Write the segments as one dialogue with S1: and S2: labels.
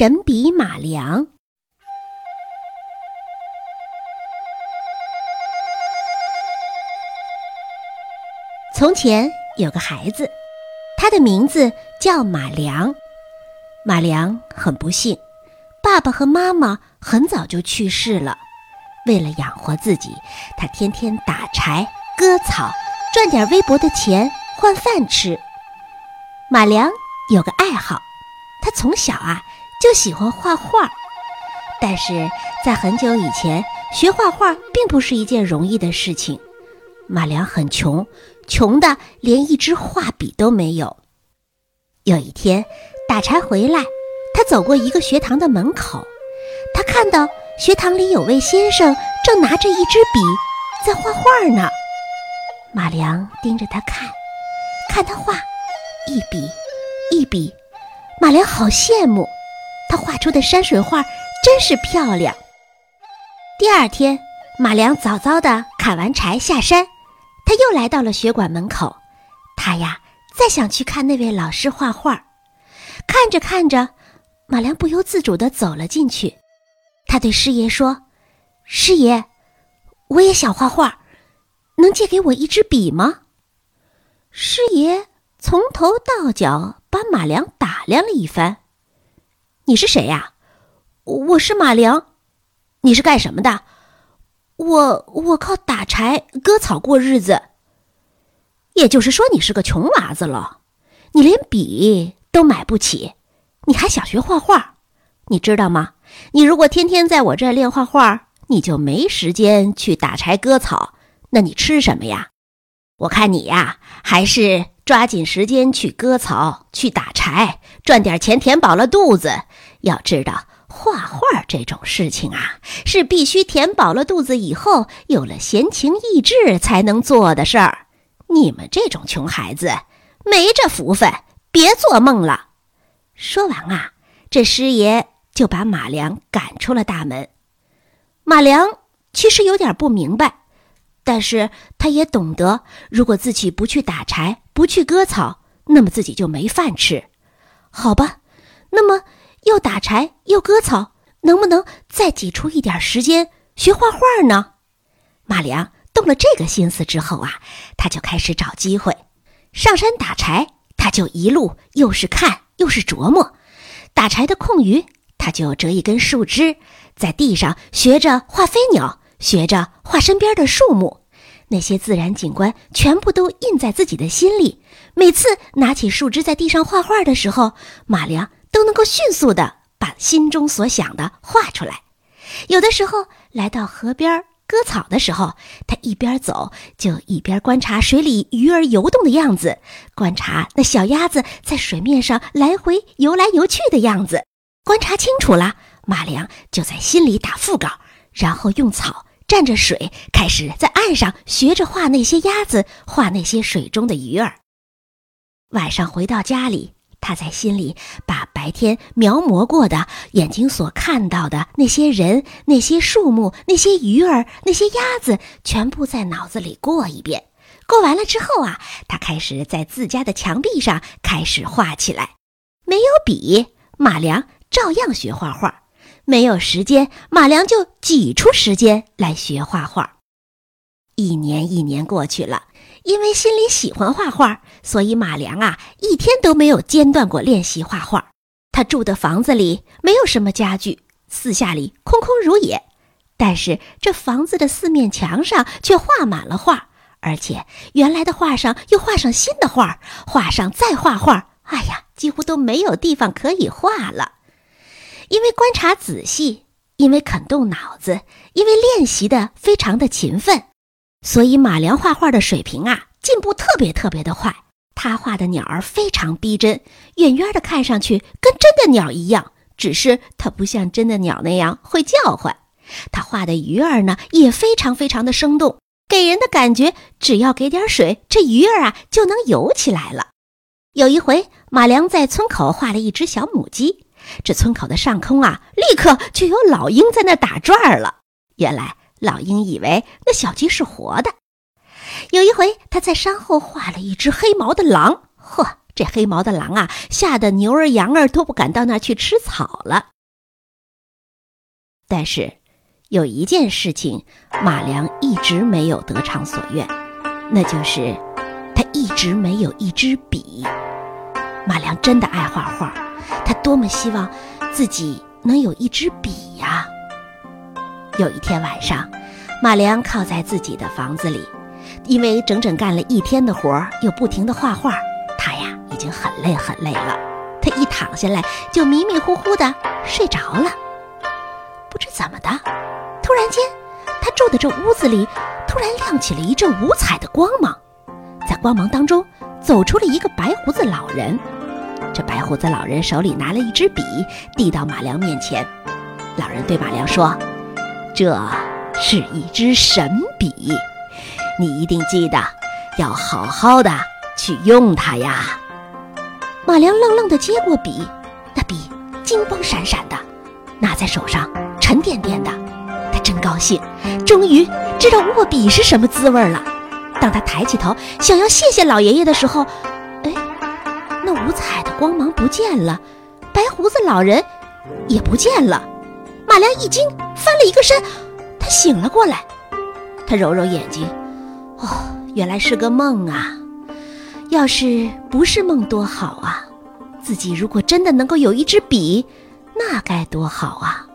S1: 神笔马良。从前有个孩子，他的名字叫马良。马良很不幸，爸爸和妈妈很早就去世了。为了养活自己，他天天打柴、割草，赚点微薄的钱换饭吃。马良有个爱好，他从小啊就喜欢画画。但是在很久以前，学画画并不是一件容易的事情。马良很穷，穷的连一支画笔都没有。有一天，打柴回来，他走过一个学堂的门口，他看到学堂里有位先生正拿着一支笔在画画呢。马良盯着他看，看他画，一笔一笔，马良好羡慕，他画出的山水画真是漂亮。第二天，马良早早的砍完柴下山。他又来到了学馆门口，他呀再想去看那位老师画画，看着看着，马良不由自主的走了进去。他对师爷说：“师爷，我也想画画，能借给我一支笔吗？”师爷从头到脚把马良打量了一番：“你是谁呀？”“我是马良。”“你是干什么的？”我我靠打柴割草过日子，也就是说你是个穷娃子了，你连笔都买不起，你还想学画画？你知道吗？你如果天天在我这儿练画画，你就没时间去打柴割草，那你吃什么呀？我看你呀，还是抓紧时间去割草、去打柴，赚点钱填饱了肚子。要知道。画画这种事情啊，是必须填饱了肚子以后，有了闲情逸致才能做的事儿。你们这种穷孩子，没这福分，别做梦了。说完啊，这师爷就把马良赶出了大门。马良其实有点不明白，但是他也懂得，如果自己不去打柴，不去割草，那么自己就没饭吃。好吧，那么。又打柴又割草，能不能再挤出一点时间学画画呢？马良动了这个心思之后啊，他就开始找机会上山打柴。他就一路又是看又是琢磨，打柴的空余，他就折一根树枝，在地上学着画飞鸟，学着画身边的树木，那些自然景观全部都印在自己的心里。每次拿起树枝在地上画画的时候，马良。都能够迅速的把心中所想的画出来。有的时候来到河边割草的时候，他一边走就一边观察水里鱼儿游动的样子，观察那小鸭子在水面上来回游来游去的样子。观察清楚了，马良就在心里打腹稿，然后用草蘸着水，开始在岸上学着画那些鸭子，画那些水中的鱼儿。晚上回到家里。他在心里把白天描摹过的、眼睛所看到的那些人、那些树木、那些鱼儿、那些鸭子，全部在脑子里过一遍。过完了之后啊，他开始在自家的墙壁上开始画起来。没有笔，马良照样学画画；没有时间，马良就挤出时间来学画画。一年一年过去了。因为心里喜欢画画，所以马良啊一天都没有间断过练习画画。他住的房子里没有什么家具，四下里空空如也。但是这房子的四面墙上却画满了画，而且原来的画上又画上新的画，画上再画画。哎呀，几乎都没有地方可以画了。因为观察仔细，因为肯动脑子，因为练习的非常的勤奋。所以马良画画的水平啊，进步特别特别的快。他画的鸟儿非常逼真，远远的看上去跟真的鸟一样，只是它不像真的鸟那样会叫唤。他画的鱼儿呢，也非常非常的生动，给人的感觉，只要给点水，这鱼儿啊就能游起来了。有一回，马良在村口画了一只小母鸡，这村口的上空啊，立刻就有老鹰在那打转儿了。原来。老鹰以为那小鸡是活的。有一回，他在山后画了一只黑毛的狼，嚯，这黑毛的狼啊，吓得牛儿羊儿都不敢到那儿去吃草了。但是，有一件事情，马良一直没有得偿所愿，那就是他一直没有一支笔。马良真的爱画画，他多么希望自己能有一支笔呀！有一天晚上，马良靠在自己的房子里，因为整整干了一天的活儿，又不停的画画，他呀已经很累很累了。他一躺下来就迷迷糊糊的睡着了。不知怎么的，突然间，他住的这屋子里突然亮起了一阵五彩的光芒，在光芒当中走出了一个白胡子老人。这白胡子老人手里拿了一支笔，递到马良面前。老人对马良说：“这是一支神笔，你一定记得要好好的去用它呀。”马良愣愣地接过笔，那笔金光闪闪的，拿在手上沉甸甸的。他真高兴，终于知道握笔是什么滋味了。当他抬起头想要谢谢老爷爷的时候，哎，那五彩的光芒不见了，白胡子老人也不见了。马良一惊，翻了一个身，他醒了过来。他揉揉眼睛，哦，原来是个梦啊！要是不是梦多好啊！自己如果真的能够有一支笔，那该多好啊！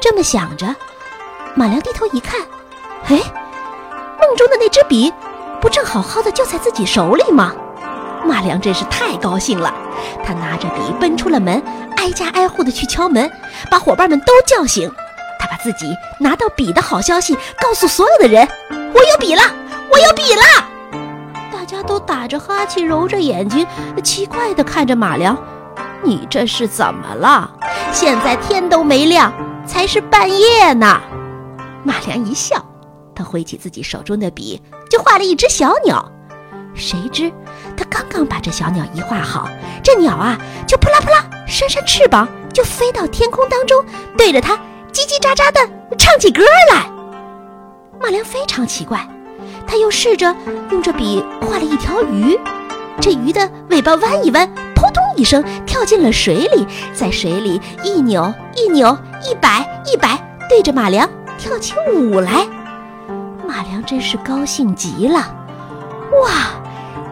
S1: 这么想着，马良低头一看，哎，梦中的那支笔不正好好的就在自己手里吗？马良真是太高兴了，他拿着笔奔出了门，挨家挨户的去敲门，把伙伴们都叫醒。自己拿到笔的好消息告诉所有的人：“我有笔了，我有笔了！”大家都打着哈欠，揉着眼睛，奇怪的看着马良：“你这是怎么了？现在天都没亮，才是半夜呢。”马良一笑，他挥起自己手中的笔，就画了一只小鸟。谁知他刚刚把这小鸟一画好，这鸟啊就扑啦扑啦扇扇翅膀，就飞到天空当中，对着他叽叽喳喳的唱起歌来。马良非常奇怪，他又试着用这笔画了一条鱼，这鱼的尾巴弯一弯，扑通一声跳进了水里，在水里一扭一扭，一摆一摆，对着马良跳起舞来。马良真是高兴极了，哇！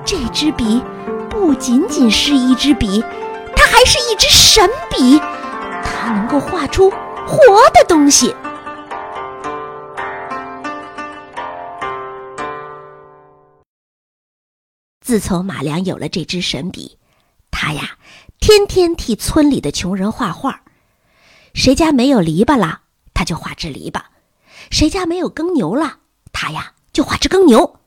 S1: 这支笔不仅仅是一支笔，它还是一支神笔，它能够画出活的东西。自从马良有了这支神笔，他呀天天替村里的穷人画画。谁家没有篱笆了，他就画只篱笆；谁家没有耕牛了，他呀就画只耕牛；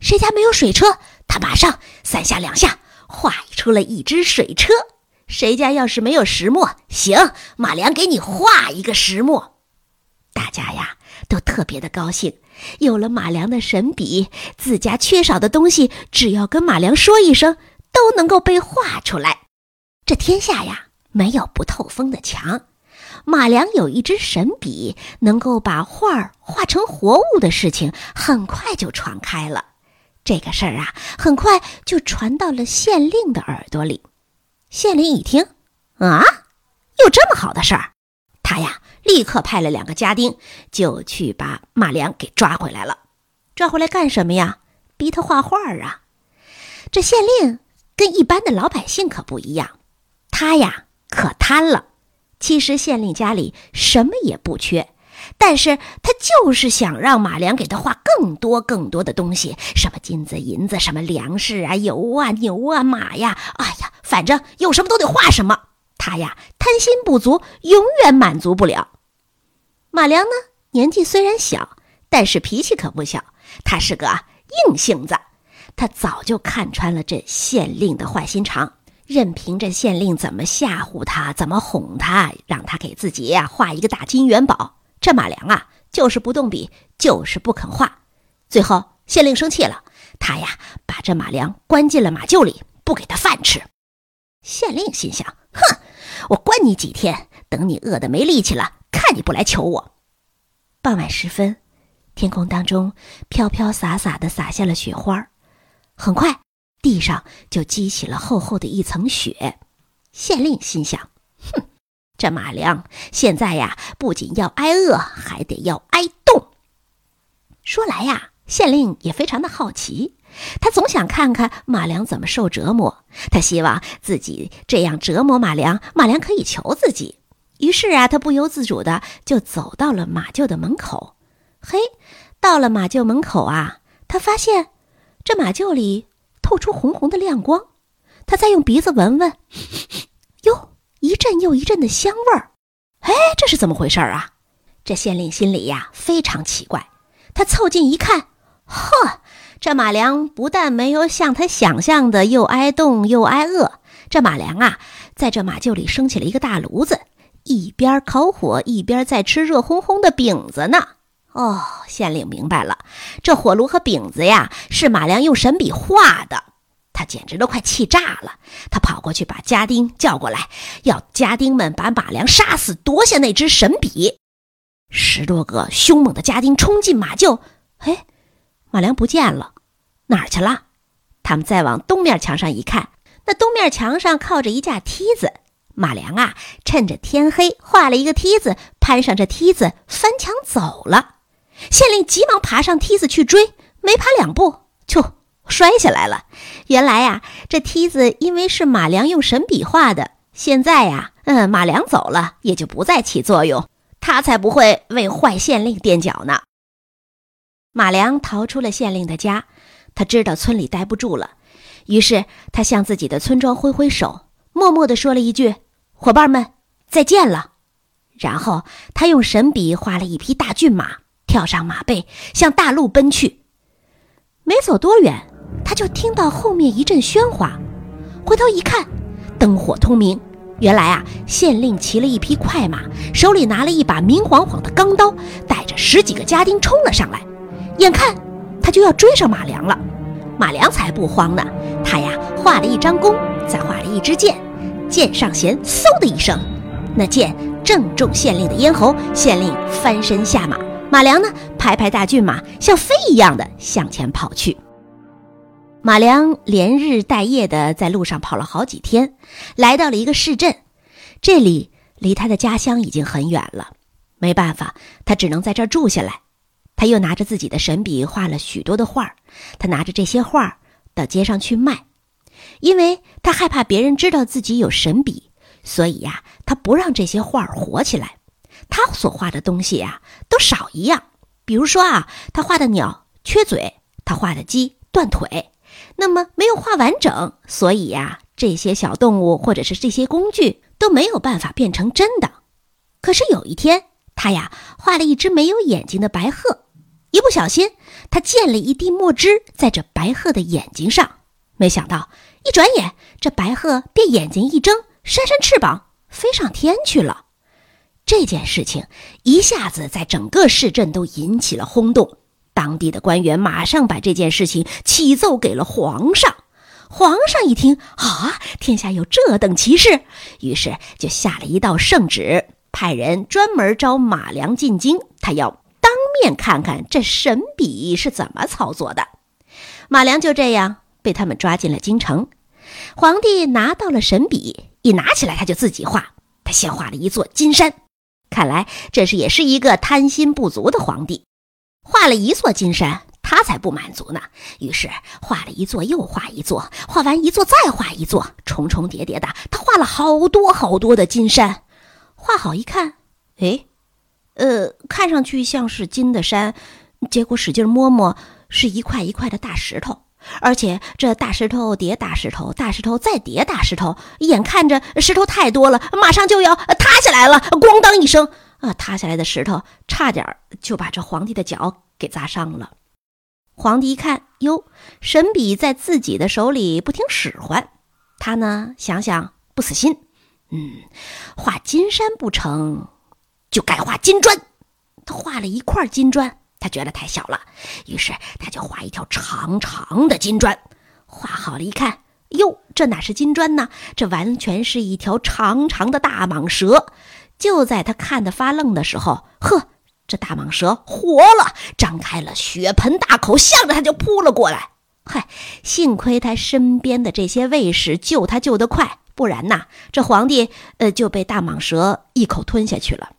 S1: 谁家没有水车。他马上三下两下画出了一只水车。谁家要是没有石磨，行，马良给你画一个石磨。大家呀都特别的高兴，有了马良的神笔，自家缺少的东西，只要跟马良说一声，都能够被画出来。这天下呀没有不透风的墙，马良有一支神笔，能够把画儿画成活物的事情，很快就传开了。这个事儿啊，很快就传到了县令的耳朵里。县令一听，啊，有这么好的事儿，他呀立刻派了两个家丁，就去把马良给抓回来了。抓回来干什么呀？逼他画画啊！这县令跟一般的老百姓可不一样，他呀可贪了。其实县令家里什么也不缺。但是他就是想让马良给他画更多更多的东西，什么金子银子，什么粮食啊、油啊、牛啊、马呀，哎呀，反正有什么都得画什么。他呀贪心不足，永远满足不了。马良呢，年纪虽然小，但是脾气可不小，他是个硬性子。他早就看穿了这县令的坏心肠，任凭这县令怎么吓唬他，怎么哄他，让他给自己呀画一个大金元宝。这马良啊，就是不动笔，就是不肯画。最后县令生气了，他呀把这马良关进了马厩里，不给他饭吃。县令心想：哼，我关你几天，等你饿得没力气了，看你不来求我。傍晚时分，天空当中飘飘洒洒的洒下了雪花。很快，地上就积起了厚厚的一层雪。县令心想：“哼，这马良现在呀，不仅要挨饿，还得要挨冻。”说来呀，县令也非常的好奇，他总想看看马良怎么受折磨。他希望自己这样折磨马良，马良可以求自己。于是啊，他不由自主的就走到了马厩的门口。嘿，到了马厩门口啊，他发现这马厩里透出红红的亮光。他再用鼻子闻闻，哟，一阵又一阵的香味儿。哎，这是怎么回事啊？这县令心里呀非常奇怪。他凑近一看，呵，这马良不但没有像他想象的又挨冻又挨饿，这马良啊，在这马厩里升起了一个大炉子，一边烤火一边在吃热烘烘的饼子呢。哦，县令明白了，这火炉和饼子呀，是马良用神笔画的。他简直都快气炸了，他跑过去把家丁叫过来，要家丁们把马良杀死，夺下那支神笔。十多个凶猛的家丁冲进马厩，哎，马良不见了，哪儿去了？他们再往东面墙上一看，那东面墙上靠着一架梯子。马良啊，趁着天黑画了一个梯子，攀上这梯子翻墙走了。县令急忙爬上梯子去追，没爬两步就。摔下来了。原来呀，这梯子因为是马良用神笔画的，现在呀，嗯，马良走了，也就不再起作用。他才不会为坏县令垫脚呢。马良逃出了县令的家，他知道村里待不住了，于是他向自己的村庄挥挥手，默默地说了一句：“伙伴们，再见了。”然后他用神笔画了一匹大骏马，跳上马背，向大路奔去。没走多远。他就听到后面一阵喧哗，回头一看，灯火通明。原来啊，县令骑了一匹快马，手里拿了一把明晃晃的钢刀，带着十几个家丁冲了上来。眼看他就要追上马良了，马良才不慌呢。他呀，画了一张弓，再画了一支箭，箭上弦，嗖的一声，那箭正中县令的咽喉。县令翻身下马，马良呢，拍拍大骏马，像飞一样的向前跑去。马良连日带夜的在路上跑了好几天，来到了一个市镇。这里离他的家乡已经很远了，没办法，他只能在这儿住下来。他又拿着自己的神笔画了许多的画他拿着这些画到街上去卖，因为他害怕别人知道自己有神笔，所以呀，他不让这些画火起来。他所画的东西呀，都少一样。比如说啊，他画的鸟缺嘴，他画的鸡断腿。那么没有画完整，所以呀，这些小动物或者是这些工具都没有办法变成真的。可是有一天，他呀画了一只没有眼睛的白鹤，一不小心，他溅了一滴墨汁在这白鹤的眼睛上。没想到，一转眼，这白鹤便眼睛一睁，扇扇翅膀飞上天去了。这件事情一下子在整个市镇都引起了轰动。当地的官员马上把这件事情启奏给了皇上。皇上一听，啊，天下有这等奇事，于是就下了一道圣旨，派人专门招马良进京，他要当面看看这神笔是怎么操作的。马良就这样被他们抓进了京城。皇帝拿到了神笔，一拿起来他就自己画。他先画了一座金山，看来这是也是一个贪心不足的皇帝。画了一座金山，他才不满足呢。于是画了一座又画一座，画完一座再画一座，重重叠叠的，他画了好多好多的金山。画好一看，哎，呃，看上去像是金的山，结果使劲摸摸，是一块一块的大石头。而且这大石头叠大石头，大石头再叠大石头，眼看着石头太多了，马上就要塌下来了。咣当一声。啊！塌下来的石头差点就把这皇帝的脚给砸伤了。皇帝一看，哟，神笔在自己的手里不听使唤，他呢想想不死心，嗯，画金山不成就改画金砖。他画了一块金砖，他觉得太小了，于是他就画一条长长的金砖。画好了，一看，哟，这哪是金砖呢？这完全是一条长长的大蟒蛇。就在他看得发愣的时候，呵，这大蟒蛇活了，张开了血盆大口，向着他就扑了过来。嗨，幸亏他身边的这些卫士救他救得快，不然呐，这皇帝呃就被大蟒蛇一口吞下去了。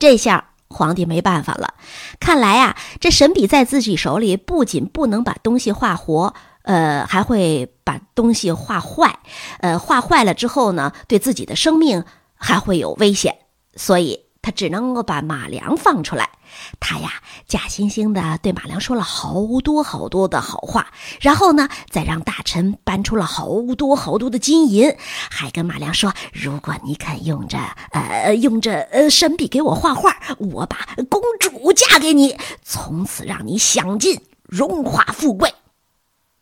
S1: 这下皇帝没办法了，看来啊，这神笔在自己手里，不仅不能把东西画活，呃，还会把东西画坏。呃，画坏了之后呢，对自己的生命还会有危险，所以。他只能够把马良放出来，他呀假惺惺的对马良说了好多好多的好话，然后呢再让大臣搬出了好多好多的金银，还跟马良说，如果你肯用着呃用着呃神笔给我画画，我把公主嫁给你，从此让你享尽荣华富贵。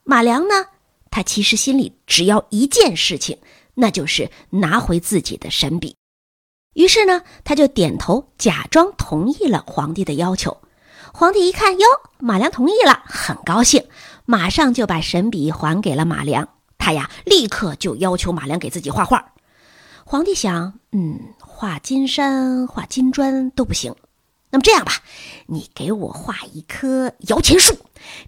S1: 马良呢，他其实心里只要一件事情，那就是拿回自己的神笔。于是呢，他就点头，假装同意了皇帝的要求。皇帝一看，哟，马良同意了，很高兴，马上就把神笔还给了马良。他呀，立刻就要求马良给自己画画。皇帝想，嗯，画金山、画金砖都不行。那么这样吧，你给我画一棵摇钱树，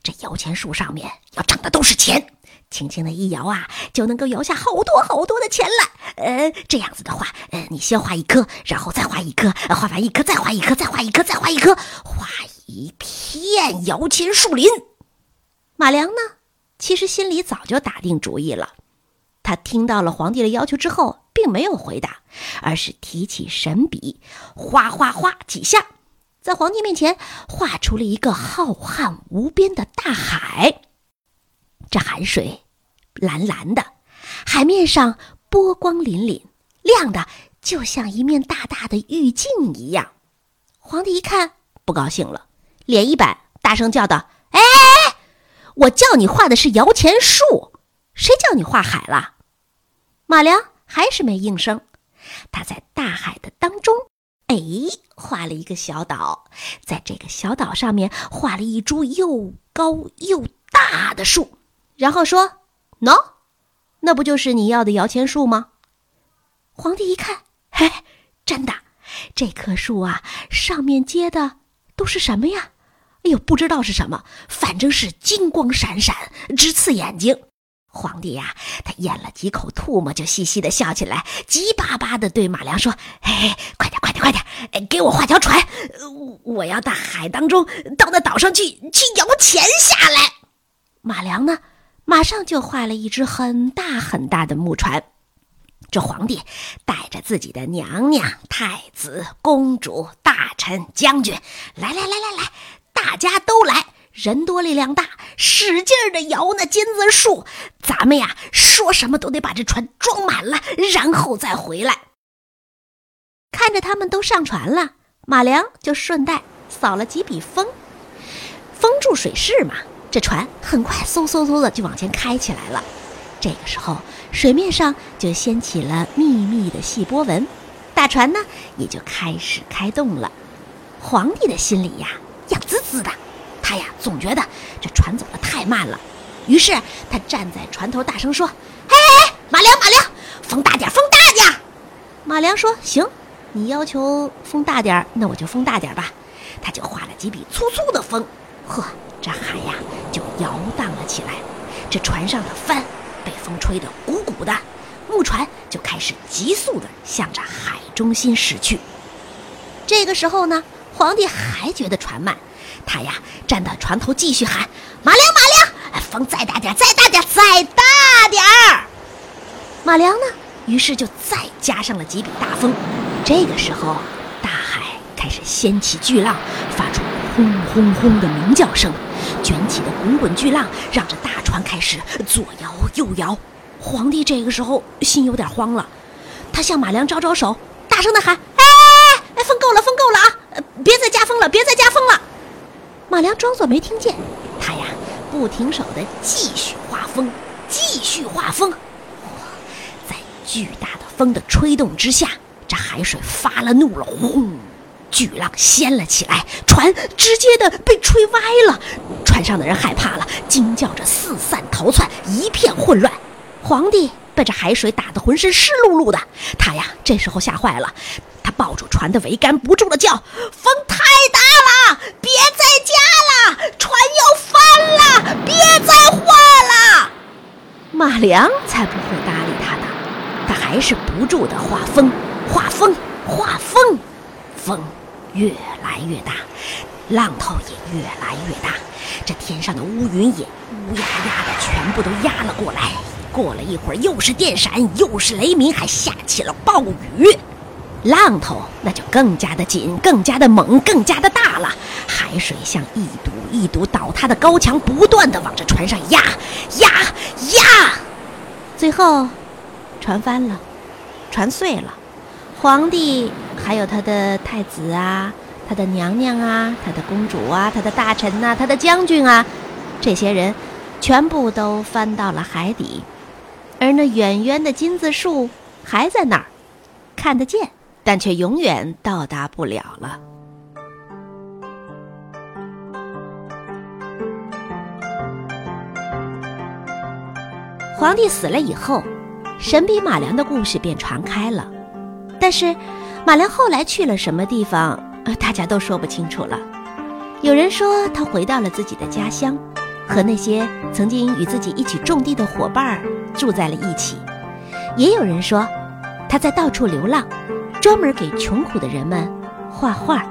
S1: 这摇钱树上面要长的都是钱。轻轻的一摇啊，就能够摇下好多好多的钱来。呃，这样子的话，呃，你先画一颗，然后再画一颗，画完一颗再画一颗，再画一颗，再画一颗，画一片摇钱树林。马良呢，其实心里早就打定主意了。他听到了皇帝的要求之后，并没有回答，而是提起神笔，哗哗哗几下，在皇帝面前画出了一个浩瀚无边的大海。这海水蓝蓝的，海面上波光粼粼，亮的就像一面大大的玉镜一样。皇帝一看不高兴了，脸一板，大声叫道：“哎，我叫你画的是摇钱树，谁叫你画海了？”马良还是没应声，他在大海的当中，哎，画了一个小岛，在这个小岛上面画了一株又高又大的树。然后说：“喏，那不就是你要的摇钱树吗？”皇帝一看，嘿，真的，这棵树啊，上面结的都是什么呀？哎呦，不知道是什么，反正是金光闪闪，直刺眼睛。皇帝呀，他咽了几口唾沫，就嘻嘻的笑起来，急巴巴的对马良说：“嘿哎，快点，快点，快点，给我画条船，我要到海当中，到那岛上去，去摇钱下来。”马良呢？马上就画了一只很大很大的木船，这皇帝带着自己的娘娘、太子、公主、大臣、将军，来来来来来，大家都来，人多力量大，使劲的摇那金子树。咱们呀，说什么都得把这船装满了，然后再回来。看着他们都上船了，马良就顺带扫了几笔风，封住水势嘛。这船很快嗖嗖嗖的就往前开起来了，这个时候水面上就掀起了密密的细波纹，大船呢也就开始开动了。皇帝的心里呀痒滋滋的，他呀总觉得这船走得太慢了，于是他站在船头大声说：“嘿，马良，马良，风大点，风大点。”马良说：“行，你要求风大点，那我就风大点吧。”他就画了几笔粗粗的风，呵。这海呀，就摇荡了起来。这船上的帆被风吹得鼓鼓的，木船就开始急速地向着海中心驶去。这个时候呢，皇帝还觉得船慢，他呀站到船头继续喊：“马良，马良，风再大点，再大点，再大点儿！”马良呢，于是就再加上了几笔大风。这个时候，大海开始掀起巨浪，发出轰轰轰的鸣叫声。卷起的滚滚巨浪让这大船开始左摇右摇，皇帝这个时候心有点慌了，他向马良招招手，大声的喊：“哎哎哎哎，风够了，风够了啊！别再加风了，别再加风了！”马良装作没听见，他呀不停手的继续画风，继续画风。在巨大的风的吹动之下，这海水发了怒了，轰！巨浪掀了起来，船直接的被吹歪了，船上的人害怕了，惊叫着四散逃窜，一片混乱。皇帝被这海水打得浑身湿漉漉的，他呀这时候吓坏了，他抱住船的桅杆，不住的叫：“风太大了，别再加了，船要翻了，别再换了。马良才不会搭理他呢，他还是不住的画风，画风，画风，风越来越大，浪头也越来越大，这天上的乌云也乌压压的全部都压了过来。过了一会儿，又是电闪，又是雷鸣，还下起了暴雨。浪头那就更加的紧，更加的猛，更加的大了。海水像一堵一堵倒塌的高墙，不断的往这船上压，压，压。最后，船翻了，船碎了。皇帝还有他的太子啊，他的娘娘啊，他的公主啊，他的大臣呐，他的将军啊，这些人全部都翻到了海底。而那远远的金子树还在那儿，看得见。但却永远到达不了了。皇帝死了以后，神笔马良的故事便传开了。但是，马良后来去了什么地方，大家都说不清楚了。有人说他回到了自己的家乡，和那些曾经与自己一起种地的伙伴住在了一起；也有人说他在到处流浪。专门给穷苦的人们画画。